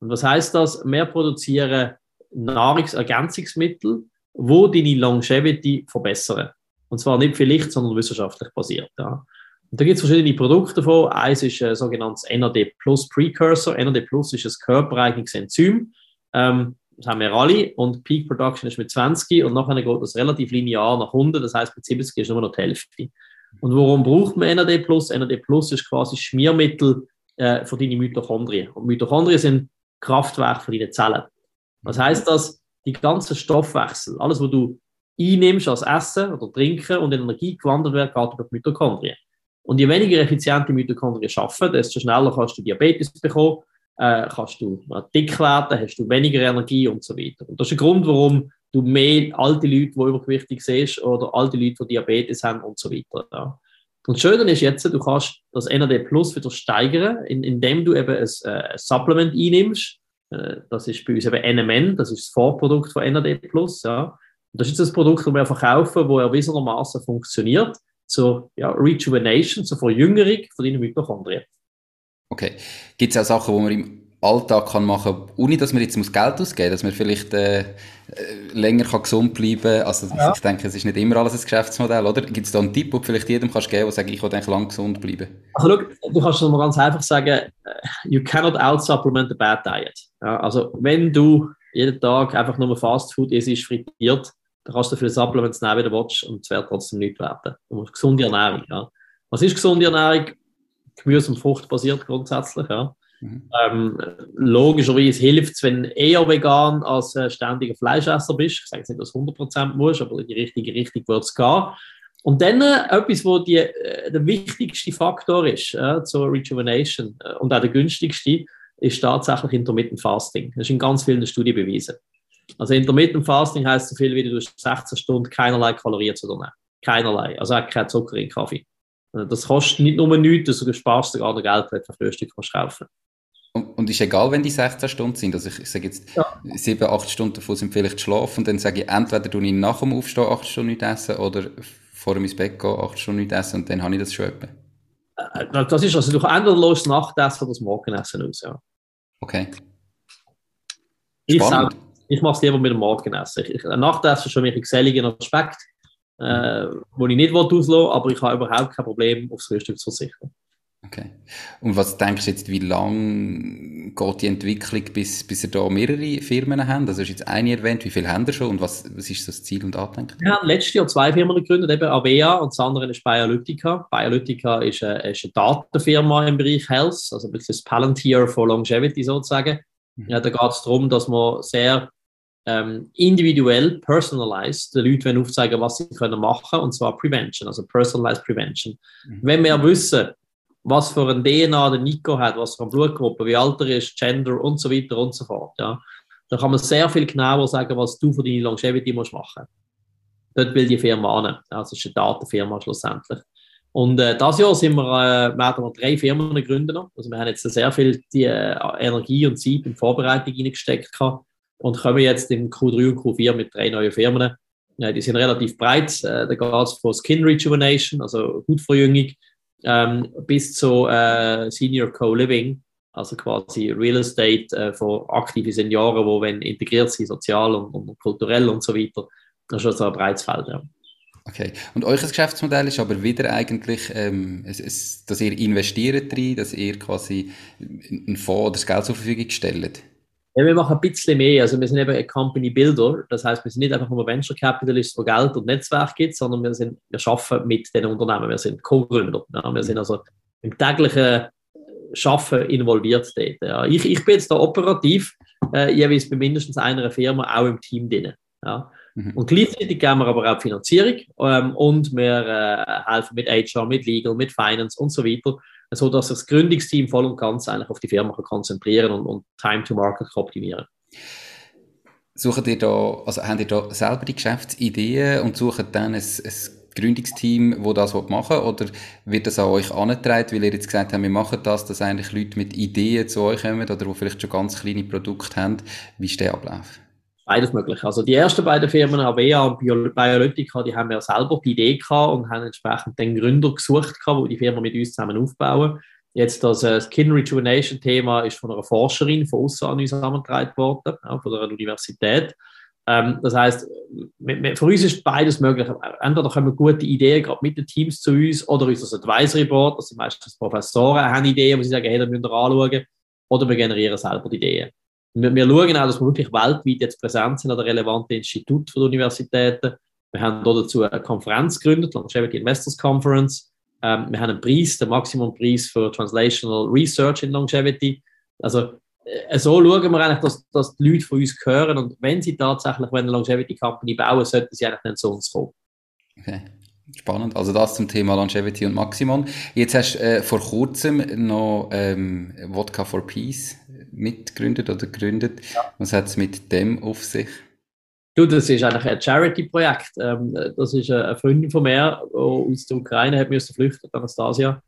Und was heißt das? Wir produzieren Nahrungsergänzungsmittel, wo deine Longevity verbessern. Und zwar nicht vielleicht, sondern wissenschaftlich basiert. Ja. Und da gibt es verschiedene Produkte davon. Eins ist ein sogenanntes NAD Plus Precursor. NAD Plus ist ein körpereigenes Enzym. Ähm, das haben wir alle. Und Peak Production ist mit 20 und nachher geht das relativ linear nach unten. Das heißt, mit 70 ist nur noch die Hälfte. Und warum braucht man NAD Plus? NAD Plus ist quasi Schmiermittel äh, für deine Mitochondrien. Und Mitochondrien sind Kraftwerke für deine Zellen. Was heißt das? Die ganzen Stoffwechsel, alles, was du einnimmst als Essen oder Trinken und in Energie gewandelt wird, geht über die Mitochondrien. Und je weniger effiziente Mitochondrien schaffen, desto schneller kannst du Diabetes bekommen, äh, kannst du dick werden, hast du weniger Energie und so weiter. Und das ist der Grund, warum du mehr alte Leute, die übergewichtig siehst, oder alte Leute, die Diabetes haben und so weiter. Ja. Und das Schöne ist jetzt, du kannst das NAD Plus wieder steigern, indem du eben ein, äh, ein Supplement einnimmst. Äh, das ist bei uns eben NMN, das ist das Vorprodukt von NAD. Ja. Und das ist jetzt das Produkt, das wir verkaufen, das erwiesenermaßen funktioniert zur ja, Rejuvenation, zur Verjüngerung von deinen Mitochondrien. Okay. Gibt es auch Sachen, die man im Alltag kann machen kann, ohne dass man jetzt muss Geld ausgeben muss, dass man vielleicht äh, äh, länger kann gesund bleiben kann? Also ja. ich denke, es ist nicht immer alles ein Geschäftsmodell, oder? Gibt es da einen Tipp, den du vielleicht jedem kannst geben kannst, der sagt, ich will eigentlich lang gesund bleiben? Also schau, du kannst es mal ganz einfach sagen, äh, you cannot out-supplement a bad diet. Ja, also wenn du jeden Tag einfach nur Fast Food isst, frittiert, dann kannst du viele Supplements nehmen, wie du willst, und es wird trotzdem nicht werden. Du musst gesunde Ernährung. Ja. Was ist gesunde Ernährung? Gemüse und Frucht basiert grundsätzlich. Ja. Mhm. Ähm, logischerweise hilft es, wenn du eher vegan als äh, ständiger Fleischesser bist. Ich sage jetzt nicht, dass du 100% musst, aber in die richtige Richtung wird es gehen. Und dann äh, etwas, wo die, äh, der wichtigste Faktor ist äh, zur Rejuvenation äh, und auch der günstigste, ist tatsächlich Intermittent Fasting. Das ist in ganz vielen Studien bewiesen. Also Intermittent Fasting heißt so viel wie du 16 Stunden keinerlei Kalorien zu dir nehmen. Keinerlei. Also auch kein Zucker in Kaffee. Also das kostet nicht nur nichts, du sparst sogar noch Geld, wenn du Frühstück kaufen und, und ist egal, wenn die 16 Stunden sind. Also ich, ich sage jetzt, ja. 7, 8 Stunden davon sind vielleicht schlafen und dann sage ich, entweder tue ich nach dem Aufstehen 8 Stunden nicht essen oder vor dem ins Bett gehen 8 Stunden nicht essen und dann habe ich das schon etwa. Äh, das ist also, du entweder los Nachtessen oder das Morgenessen aus, ja. Okay. Ich ich mache es lieber mit dem Morgenessen. Ich, Nachtessen ist für mich ein geselliger Aspekt, äh, wo ich nicht auslassen aber ich habe überhaupt kein Problem, aufs Frühstück zu verzichten. Okay. Und was denkst du jetzt, wie lange geht die Entwicklung, bis, bis ihr da mehrere Firmen habt? Also, hast jetzt eine erwähnt, wie viele haben ihr schon und was, was ist das Ziel und Andenken? Wir haben letztes Jahr zwei Firmen gegründet, eben Avea und das andere ist Biolytica. Biolytica ist eine, ist eine Datenfirma im Bereich Health, also ein bisschen das Palantir for Longevity sozusagen. Mhm. Ja, da geht es darum, dass man sehr ähm, individuell, personalized, den Leuten aufzeigen, was sie können machen und zwar Prevention, also Personalized Prevention. Mhm. Wenn wir wissen, was für ein DNA der Nico hat, was für eine Blutgruppe, wie alt er ist, Gender und so weiter und so fort, ja, dann kann man sehr viel genauer sagen, was du für deine Longevity musst machen. Dort will die Firma an. Das ist eine Datenfirma schlussendlich. Und äh, das Jahr sind wir, äh, wir haben drei Firmen gegründet. Also wir haben jetzt sehr viel die, äh, Energie und Zeit in Vorbereitung reingesteckt und kommen jetzt in Q3 und Q4 mit drei neuen Firmen. Ja, die sind relativ breit. Äh, da geht es von Skin Rejuvenation, also Hautverjüngung, ähm, bis zu äh, Senior Co-Living, also quasi Real Estate äh, für aktive Senioren, die wenn integriert sind, sozial und, und, kulturell und so weiter. Das ist also ein breites Feld. Ja. Okay. Und euer Geschäftsmodell ist aber wieder eigentlich, ähm, es, es, dass ihr investiert drin, dass ihr quasi einen Fonds oder das Geld zur Verfügung stellt. Ja, wir machen ein bisschen mehr. Also wir sind eben ein Company Builder. Das heißt, wir sind nicht einfach nur Venture Capitalists, wo Geld und Netzwerk gibt, sondern wir, sind, wir arbeiten mit den Unternehmen. Wir sind Co-Gründer. Ja. Wir sind also im täglichen Schaffen involviert dort. Ja. Ich, ich bin jetzt da operativ, äh, jeweils bei mindestens einer Firma auch im Team drin. Ja. Mhm. Und gleichzeitig geben wir aber auch Finanzierung ähm, und wir äh, helfen mit HR, mit Legal, mit Finance und so weiter so dass das Gründungsteam voll und ganz eigentlich auf die Firma konzentrieren und, und Time to Market optimieren Sucht ihr da, also habt ihr da selber die Geschäftsideen und sucht dann ein, ein Gründungsteam, wo das machen will, oder wird das an euch angetragen, weil ihr jetzt gesagt habt, wir machen das, dass eigentlich Leute mit Ideen zu euch kommen oder die vielleicht schon ganz kleine Produkte haben? Wie ist der Ablauf? Beides möglich. Also die ersten beiden Firmen, Avea und Biolytica, die haben ja selber die Idee gehabt und haben entsprechend den Gründer gesucht, gehabt, wo die Firma mit uns zusammen aufbauen. Jetzt das äh, Skin Rejuvenation Thema ist von einer Forscherin von außen an uns herangetragen worden, ja, von der Universität. Ähm, das heißt, für uns ist beides möglich. Entweder kommen gute Ideen gerade mit den Teams zu uns oder unser Advisory Board, das sind meistens Professoren, haben Ideen, wo sie sagen, hey, da müsst ihr anschauen, oder wir generieren selber die Ideen. Wir, wir schauen auch, dass wir wirklich weltweit jetzt präsent sind an den relevanten Instituten der Universitäten. Wir haben dazu eine Konferenz gegründet, Longevity Investors Conference. Ähm, wir haben einen Preis, den Maximum-Preis für Translational Research in Longevity. Also äh, so schauen wir eigentlich, dass, dass die Leute von uns hören und wenn sie tatsächlich eine Longevity Company bauen, sollten sie eigentlich dann zu uns kommen. Okay. Spannend. Also das zum Thema Longevity und Maximum. Jetzt hast du äh, vor kurzem noch ähm, Vodka for Peace mitgegründet oder gegründet. Ja. Was hat es mit dem auf sich? Du, das ist eigentlich ein Charity-Projekt. Ähm, das ist eine Freundin von mir, die aus der Ukraine hat müssen flüchten, Anastasia.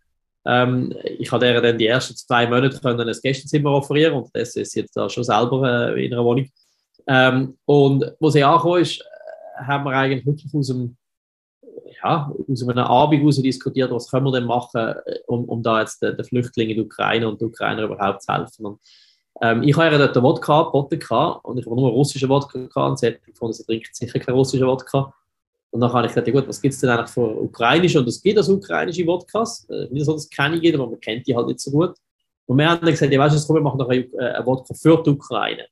Ähm, ich habe ihr dann die ersten zwei Monate können ein Gästezimmer offerieren und das ist jetzt da schon selber äh, in einer Wohnung. Ähm, und wo sie angekommen ist, äh, haben wir eigentlich wirklich aus einem, ja, aus einem Abend heraus diskutiert, was können wir denn machen, äh, um, um da jetzt den, den Flüchtlingen in der Ukraine und den Ukrainer überhaupt zu helfen. Und, ähm, ich habe ihr dort einen Wodka geboten und ich habe nur einen russischen Wodka gehabt und sie hat gefunden, sie trinkt sicher keinen russischen Wodka. Und dann habe ich gesagt, ja gut, was gibt es denn eigentlich für ukrainische? Und es gibt also ukrainische Wodkas. Äh, nicht so, dass kenne ich aber man kennt die halt nicht so gut. Und wir haben dann gesagt, ja weißt du, komm, wir machen noch einen, äh, Wodka für die Ukraine,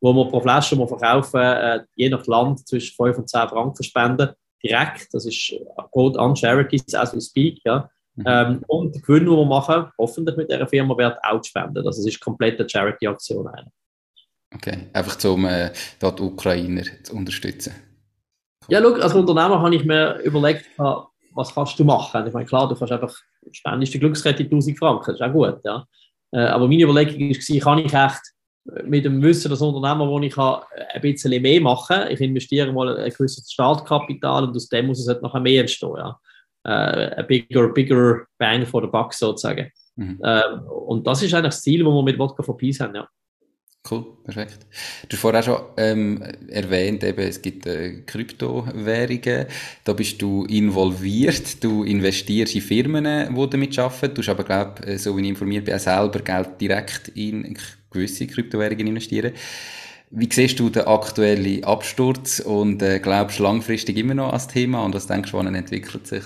wo wir pro Flasche wir verkaufen, äh, je nach Land zwischen 5 und 10 Franken spenden, direkt. Das ist Code on Charities as we speak, ja. Mhm. Ähm, und der Gewinn, den wir machen, hoffentlich mit dieser Firma, wird auch spenden. Also es ist komplett eine Charity-Aktion. Okay, einfach um äh, die Ukrainer zu unterstützen. Ja, schau, als Unternehmer habe ich mir überlegt, was kannst du machen? Ich meine, klar, du kannst einfach, spendest die Glückskette 1000 Franken, das ist auch gut, ja. Äh, aber meine Überlegung war, kann ich echt mit dem Wissen als Unternehmer, wo ich habe, ein bisschen mehr machen Ich investiere mal ein gewisses Startkapital und aus dem muss es halt noch mehr entstehen, ja. Äh, ein bigger, bigger bang for the buck sozusagen. Mhm. Äh, und das ist eigentlich das Ziel, das wir mit Vodka for Peace haben, ja. Cool, perfekt. Du hast vorher schon ähm, erwähnt, eben, es gibt äh, Kryptowährungen. Da bist du involviert. Du investierst in Firmen, die damit arbeiten. Du hast aber, glaube so wie ich informiert bin, auch selber Geld direkt in gewisse Kryptowährungen investieren. Wie siehst du den aktuellen Absturz und äh, glaubst du langfristig immer noch als Thema und was denkst du, wann entwickelt sich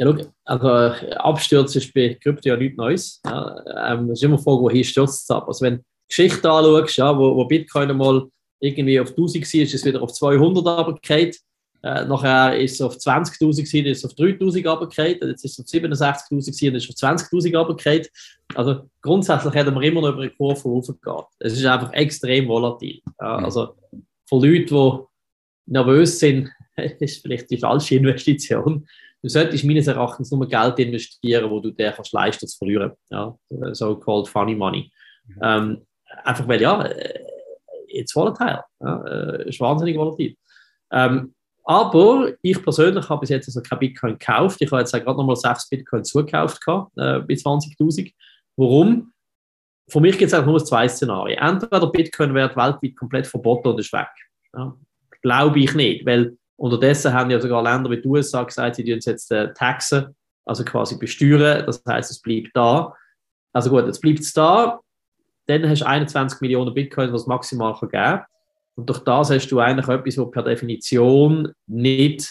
ja, schau, also Absturz ist bei Krypto ja nichts Neues. Ja, ähm, es ist immer die Frage, wohin stürzt es ab. Also wenn Geschichte anschaust, ja, wo, wo Bitcoin mal irgendwie auf 1000 war, ist es wieder auf 200 runtergefallen. Äh, nachher ist es auf 20.000 gewesen, ist es auf 3.000 runtergefallen. Jetzt ist es auf 67.000 gewesen, und ist auf 20.000 runtergefallen. Also grundsätzlich hätten wir immer noch über eine Kurve hochgegangen. Es ist einfach extrem volatil. Ja, mhm. also für Leute, die nervös sind, ist vielleicht die falsche Investition. Du solltest meines Erachtens nur Geld investieren, wo du dir kannst leisten zu verlieren. Ja, so-called funny money. Mhm. Ähm, einfach weil, ja, jetzt volatile. Ja, äh, ist wahnsinnig volatil. Ähm, aber ich persönlich habe bis jetzt also kein Bitcoin gekauft. Ich habe jetzt gerade nochmal 6 Bitcoin zugekauft gehabt, äh, bei 20.000. Warum? Für mich gibt es nur zwei Szenarien. Entweder Bitcoin wird weltweit komplett verboten und ist weg. Ja, Glaube ich nicht, weil unterdessen haben ja sogar Länder wie die USA gesagt, sie tun jetzt äh, taxen, also quasi besteuern. Das heißt, es bleibt da. Also gut, jetzt bleibt es da dann hast du 21 Millionen Bitcoin, was maximal geben kann. Und durch das hast du eigentlich etwas, was per Definition nicht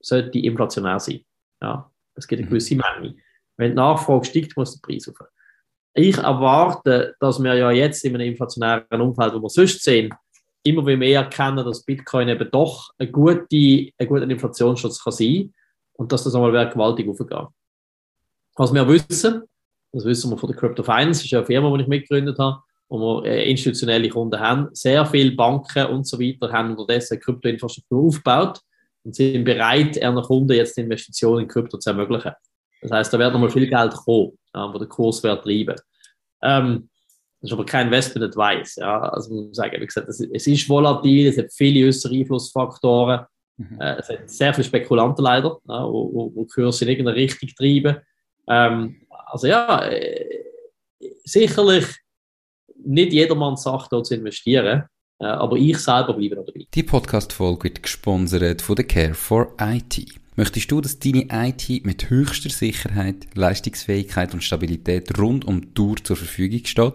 sollte inflationär sein. Ja, es gibt eine mhm. gewisse Menge. Wenn die Nachfrage steigt, muss der Preis auf. Ich erwarte, dass wir ja jetzt in einem inflationären Umfeld, wo wir sonst sehen, immer mehr erkennen, dass Bitcoin eben doch ein guter ein guter Inflationsschutz kann sein und dass das einmal gewaltig aufgeht. Was wir wissen, das wissen wir von der Crypto Finance, das ist ja eine Firma, die ich mitgegründet habe, wo wir äh, institutionelle Kunden haben. Sehr viele Banken und so weiter haben unterdessen Kryptoinfrastruktur aufgebaut und sind bereit, ihren Kunden jetzt Investitionen in Krypto zu ermöglichen. Das heißt, da wird nochmal viel Geld kommen, wo der Kurs wird treiben. Ähm, das ist aber kein Investment Advice. Ja. Also, man sagen, wie gesagt, es ist volatil, es hat viele äußere Einflussfaktoren. Mhm. Äh, es hat sehr viele Spekulanten leider, ja, wo, wo, wo Kurse in irgendeine Richtung treiben. Ähm, also ja, äh, sicherlich nicht jedermann sagt, dort zu investieren. Äh, aber ich selber bleibe noch dabei. Die Podcast-Folge wird gesponsert von der Care for IT. Möchtest du, dass deine IT mit höchster Sicherheit, Leistungsfähigkeit und Stabilität rund um die Tour zur Verfügung steht?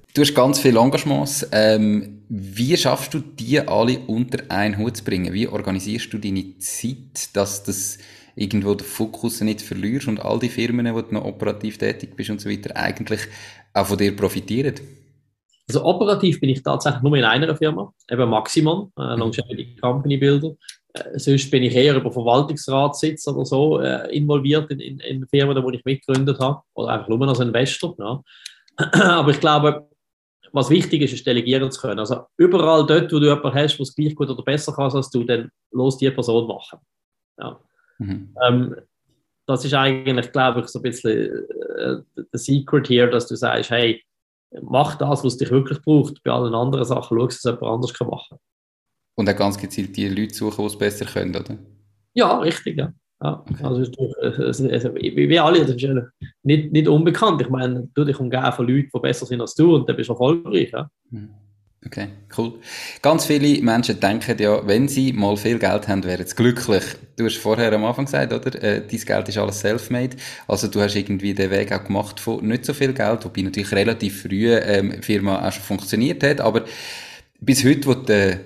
Du hast ganz viele Engagements. Ähm, wie schaffst du die alle unter einen Hut zu bringen? Wie organisierst du deine Zeit, dass das irgendwo den Fokus nicht verlierst und all die Firmen, wo du noch operativ tätig bist und so weiter, eigentlich auch von dir profitieren? Also operativ bin ich tatsächlich nur in einer Firma, eben Maximum, äh, Longevity Company Builder. Äh, sonst bin ich eher über Verwaltungsratssitz oder so äh, involviert in, in, in Firmen, die ich mitgegründet habe, oder einfach nur als Investor. Ja. Aber ich glaube, was wichtig ist, ist delegieren zu können. Also überall dort, wo du jemanden hast, der es gleich gut oder besser kann als du, dann los die Person machen. Ja. Mhm. Ähm, das ist eigentlich, glaube ich, so ein bisschen äh, der Secret hier, dass du sagst, hey, mach das, was dich wirklich braucht. Bei allen anderen Sachen schau, dass es jemand anders kann machen Und auch ganz gezielt die Leute suchen, die es besser können, oder? Ja, richtig, ja. Ja, also also, wie alle, das ist nicht, nicht unbekannt. Ich meine, du dich umgeben von Leuten, die besser sind als du und dann bist du erfolgreich. Ja? Hm. Okay, cool. Ganz viele Menschen denken ja, wenn sie mal viel Geld haben, wären sie glücklich. Du hast vorher am Anfang gesagt, oder? Äh, dein Geld ist alles self-made. Also du hast irgendwie den Weg auch gemacht von nicht so viel Geld, wobei natürlich relativ früh ähm, die Firma auch schon funktioniert hat. Aber bis heute, wo du, äh,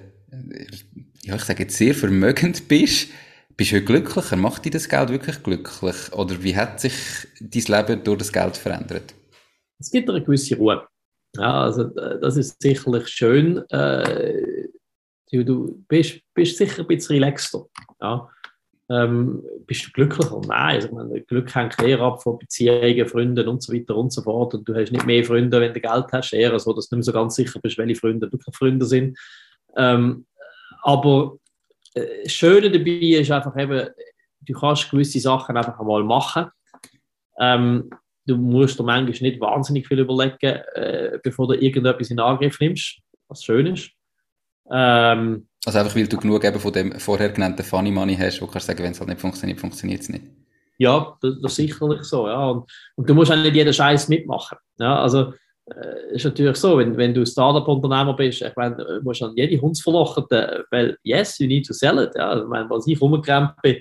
ja, ich sage jetzt sehr vermögend bist, bist du glücklicher? Macht dich das Geld wirklich glücklich? Oder wie hat sich dein Leben durch das Geld verändert? Es gibt eine gewisse Ruhe. Ja, also das ist sicherlich schön. Äh, du bist, bist sicher ein bisschen relaxter. Ja. Ähm, bist du glücklicher? Nein, also, meine, Glück hängt eher ab von Beziehungen, Freunden und so weiter und so fort. Und du hast nicht mehr Freunde, wenn du Geld hast, eher so, dass du nicht mehr so ganz sicher bist, welche Freunde wirklich Freunde sind. Ähm, aber äh, Schöne dabei ist einfach eben, du kannst gewisse Sachen einfach einmal machen. Ähm, du musst dir manchmal nicht wahnsinnig viel überlegen, äh, bevor du irgendetwas in Angriff nimmst, was schön ist. Ähm, also einfach, weil du genug eben von dem vorher genannten Funny Money hast, wo du kannst sagen, wenn es halt nicht funktioniert, funktioniert es nicht. Ja, das, das, ist sicherlich so. Ja. Und, und, du musst auch nicht jeden Scheiß mitmachen. Ja. Also, ist natürlich so, wenn, wenn du Startup-Unternehmer bist, ich meine, du musst an jede Hunds verlochen, weil yes, you need to sell it. Ja. Ich meine, was ich rumgerannt bin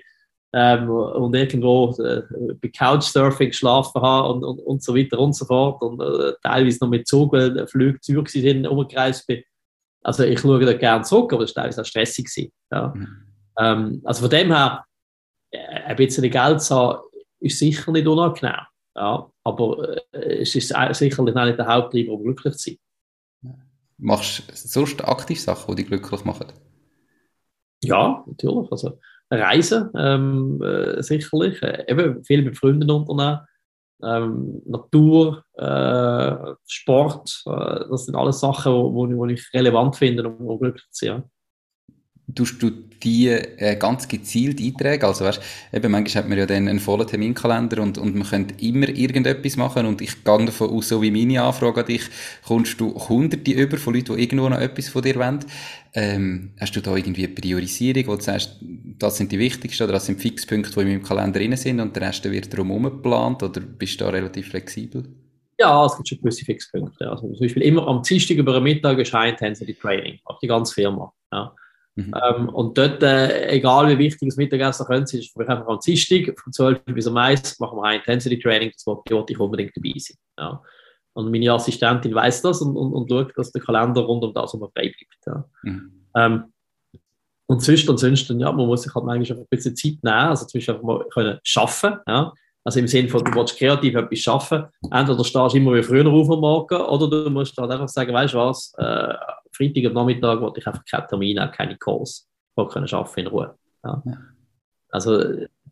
ähm, und irgendwo äh, bei Couchsurfing geschlafen habe und, und, und so weiter und so fort und äh, teilweise noch mit Zug, weil Flüge Zürich sind, umgereist bin. Also ich schaue da gerne zurück, aber das war teilweise auch stressig. Ja. Mhm. Ähm, also von dem her, äh, ein bisschen Geld zu haben, ist sicher nicht unangenehm. Ja, aber äh, es ist sicherlich nicht der Haupttreiber, um glücklich zu sein. Machst du sonst aktiv Sachen, die dich glücklich machen? Ja, natürlich. Also Reisen ähm, äh, sicherlich. Äh, eben viel mit Freunden unternehmen. Ähm, Natur, äh, Sport, äh, das sind alles Sachen, die ich relevant finde, um, um glücklich zu sein. Tust du die äh, ganz gezielt eintragen? Also weißt, eben manchmal hat man ja dann einen vollen Terminkalender und, und man könnte immer irgendetwas machen und ich gehe davon aus, so wie meine Anfrage an dich, kommst du hunderte über von Leuten, die irgendwo noch etwas von dir wollen. Ähm, hast du da irgendwie eine Priorisierung, wo du sagst, das sind die wichtigsten oder das sind Fixpunkte, die in meinem Kalender drin sind und der Rest wird darum geplant oder bist du da relativ flexibel? Ja, es gibt schon gewisse Fixpunkte. Also zum Beispiel immer am Dienstag über Mittag erscheint Intensity Training, auch die ganze Firma. Ja. Mhm. Ähm, und dort, äh, egal wie wichtig das Mittagessen könnte, ist für mich einfach am Dienstag von 12 bis um 1 machen wir ein Intensity Training, das wollte ich unbedingt dabei sein. Ja. Und meine Assistentin weiß das und, und, und schaut, dass der Kalender rund um das immer frei bleibt. Ja. Mhm. Ähm, und sonst, und sonst, ja, man muss sich halt manchmal ein bisschen Zeit nehmen, also zum Beispiel einfach mal können arbeiten, ja. Also im Sinne von, du willst kreativ etwas schaffen, entweder stehst du immer wie früher auf am Morgen oder du musst halt einfach sagen, weißt du was, äh, Freitag am Nachmittag wollte ich einfach keine Termine, keine Calls. Ich wollte können arbeiten in Ruhe. Ja. Also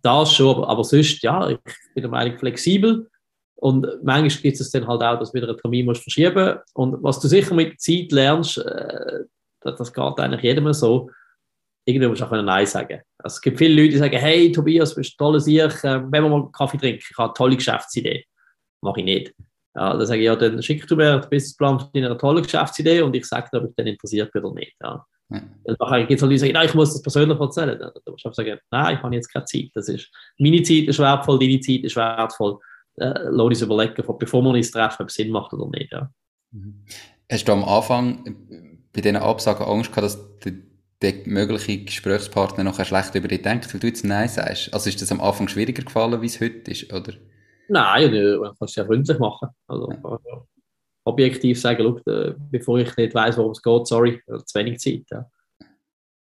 das schon, aber, aber sonst, ja, ich bin der Meinung flexibel. Und manchmal gibt es dann halt auch, dass du wieder einen Termin musst verschieben Und was du sicher mit Zeit lernst, äh, das, das geht eigentlich jedem so, irgendwie musst du auch Nein sagen. Also es gibt viele Leute, die sagen, hey Tobias, du bist ein toller Sieg, äh, wenn wir mal Kaffee trinken, ich habe eine tolle Geschäftsidee. Mache ich nicht. Ja, dann sage ich, ja, dann schick du mir den Businessplan für deine tolle Geschäftsidee und ich sage dir, ob ich dann interessiert bin oder nicht. Ja. Ja. Nachher gibt es Leute, die sagen, nein, ich muss das persönlich erzählen. Dann musst du sagen, nein, ich habe jetzt keine Zeit. Das ist, meine Zeit ist wertvoll, deine Zeit ist wertvoll. Äh, lass uns überlegen, bevor wir uns treffen, ob es Sinn macht oder nicht. Ja. Mhm. Hast du am Anfang bei diesen Absagen Angst gehabt, dass der, der mögliche Gesprächspartner nachher schlecht über dich denkt, weil du jetzt Nein sagst? Also ist das am Anfang schwieriger gefallen, wie es heute ist, oder? Nein, man kann es ja freundlich machen. Also, ja. Objektiv sagen, look, äh, bevor ich nicht weiß, worum es geht, sorry, zu wenig Zeit. Ja.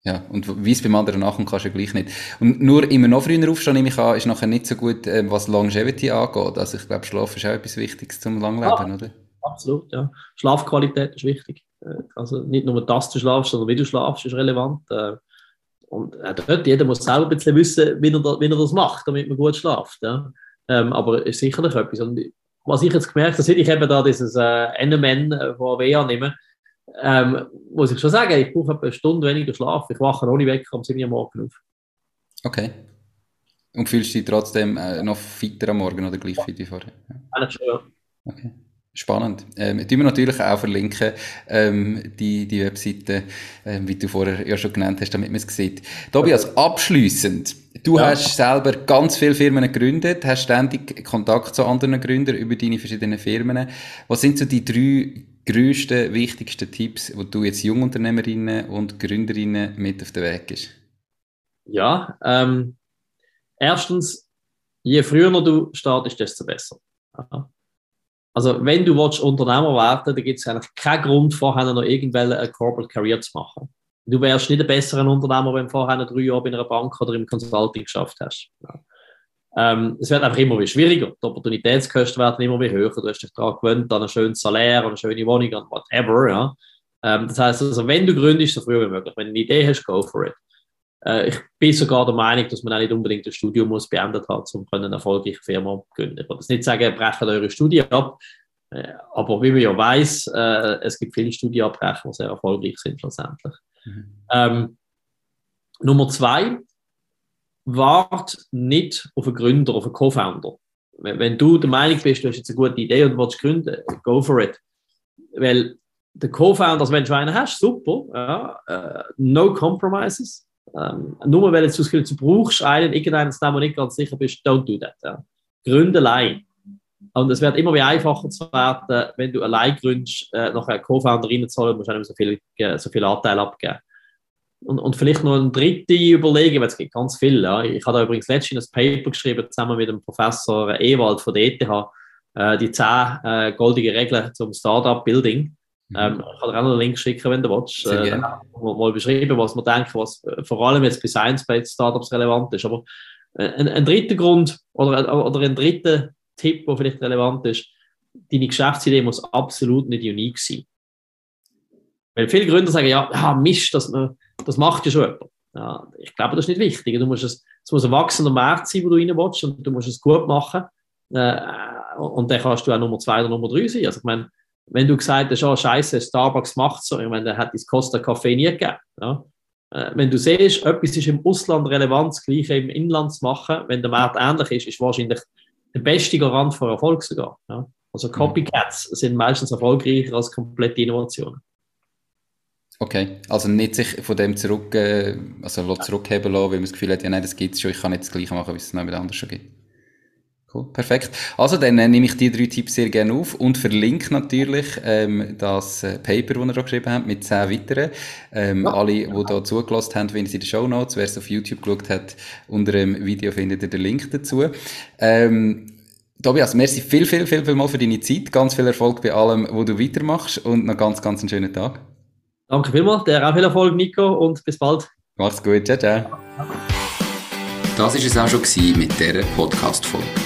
Ja, und wie es beim anderen nachkommt, kannst du ja gleich nicht. Und nur immer noch früher aufstehen, nehme ich an, ist nachher nicht so gut, äh, was Longevity angeht. Also ich glaube, Schlaf ist auch etwas Wichtiges zum Langleben, ja, oder? Absolut, ja. Schlafqualität ist wichtig. Äh, also nicht nur, dass du schlafst, sondern wie du schlafst, ist relevant. Und dort, jeder muss selber ein bisschen wissen, wie er, wie er das macht, damit man gut schlaft. Ja. Ähm, aber ist sicherlich etwas. Und was ich jetzt gemerkt habe, seit ich eben da dieses äh, NMN von AW annehme, ähm, muss ich schon sagen, ich brauche eine Stunde weniger Schlaf. Ich wache ohne Wecker um 7 Uhr morgen auf. Okay. Und fühlst du dich trotzdem äh, noch fitter am Morgen oder gleich fit wie vorher? Ja. Schon, ja. Okay. Spannend. Ähm, tun wir natürlich auch verlinken, ähm, die, die Webseite, ähm, wie du vorher ja schon genannt hast, damit man es sieht. Tobias, abschließend. Du ja. hast selber ganz viele Firmen gegründet, hast ständig Kontakt zu anderen Gründern über deine verschiedenen Firmen. Was sind so die drei größten, wichtigsten Tipps, die du jetzt Jungunternehmerinnen und Gründerinnen mit auf den Weg gibst? Ja, ähm, erstens, je früher du startest, desto besser. Also, wenn du willst, Unternehmer werden dann gibt es eigentlich keinen Grund, vorher noch irgendwelche eine Corporate Career zu machen. Du wärst nicht ein besserer Unternehmer, wenn du vorher drei Jahre bei einer Bank oder im Consulting geschafft hast. Ja. Ähm, es wird einfach immer wie schwieriger. Die Opportunitätskosten werden immer wie höher. Du hast dich daran gewöhnt, an ein schönes Salär, an eine schöne Wohnung, an whatever. Ja. Ähm, das heißt also, wenn du gründest, so früh wie möglich. Wenn du eine Idee hast, go for it. Äh, ich bin sogar der Meinung, dass man auch nicht unbedingt das Studium muss beendet hat, um eine erfolgreiche Firma zu gründen. Ich will das nicht sagen, brechen eure Studie ab, äh, aber wie man ja weiß, äh, es gibt viele Studienabbrecher, die sehr erfolgreich sind schlussendlich. Mhm. Ähm, Nummer zwei, wart nicht auf einen Gründer, auf einen Co-Founder. Wenn, wenn, du der Meinung bist, du hast jetzt eine gute Idee und willst gründen, go for it. Weil der Co-Founder, also wenn du einen hast, super, ja, uh, no compromises. Ähm, nur weil du das Gefühl du brauchst einen, irgendeinen, der du nicht ganz sicher bist, don't do that. Ja. Gründe allein. Und es wird immer mehr einfacher zu werden, wenn du allein gründest, äh, einen Co-Founder reinzuholen, musst du nicht so viel, äh, so viel Anteil abgeben. Und, und vielleicht noch ein dritte überlegen, weil es gibt ganz viel. Ja. Ich habe da übrigens letztens ein Paper geschrieben, zusammen mit dem Professor Ewald von der ETH, äh, die zehn äh, goldige Regeln zum Startup-Building. Mhm. Ähm, ich kann dir auch noch einen Link schicken, wenn du willst. Äh, mal beschreiben, was man denkt, was äh, vor allem jetzt bei Science-Based Startups relevant ist. Aber äh, ein, ein, dritter Grund oder, oder ein dritter Tipp, der vielleicht relevant ist, deine Geschäftsidee muss absolut nicht unique sein. Weil viele Gründer sagen, ja, ja Mist, das, das macht ja schon jemand. Ja, ich glaube, das ist nicht wichtig. Du musst es, es muss ein wachsender Markt sein, wo du rein willst, und du musst es gut machen. Äh, und dann kannst du auch Nummer zwei oder Nummer drei sein. Also ich meine, wenn du gesagt hast, oh, scheiße, Starbucks macht so, ich meine, der hat das Costa Kaffee nie gegeben. Ja? Äh, wenn du siehst, etwas ist im Ausland relevant, das Gleiche im Inland zu machen, wenn der Markt ähnlich ist, ist wahrscheinlich der beste Garant für Erfolg sogar. Ja? Also Copycats sind meistens erfolgreicher als komplette Innovationen. Okay, also nicht sich von dem zurück, äh, also zurückheben lassen, weil man das Gefühl hat, ja nein, das gibt es schon, ich kann nicht das Gleiche machen, wie es noch jemand anders schon gibt. Cool, perfekt. Also dann äh, nehme ich die drei Tipps sehr gerne auf und verlinke natürlich ähm, das äh, Paper, das ihr da geschrieben habt, mit zehn weiteren. Ähm, ja. Alle, die da zugelassen haben, finden sie in den Show Notes. Wer es auf YouTube geschaut hat, unter dem Video findet ihr den Link dazu. Ähm, Tobias, merci viel, viel, viel, viel mal für deine Zeit. Ganz viel Erfolg bei allem, wo du weitermachst und noch ganz, ganz einen schönen Tag. Danke vielmals, dir auch viel Erfolg, Nico, und bis bald. Mach's gut, ciao, ciao. Das war es auch schon mit dieser Podcast-Folge.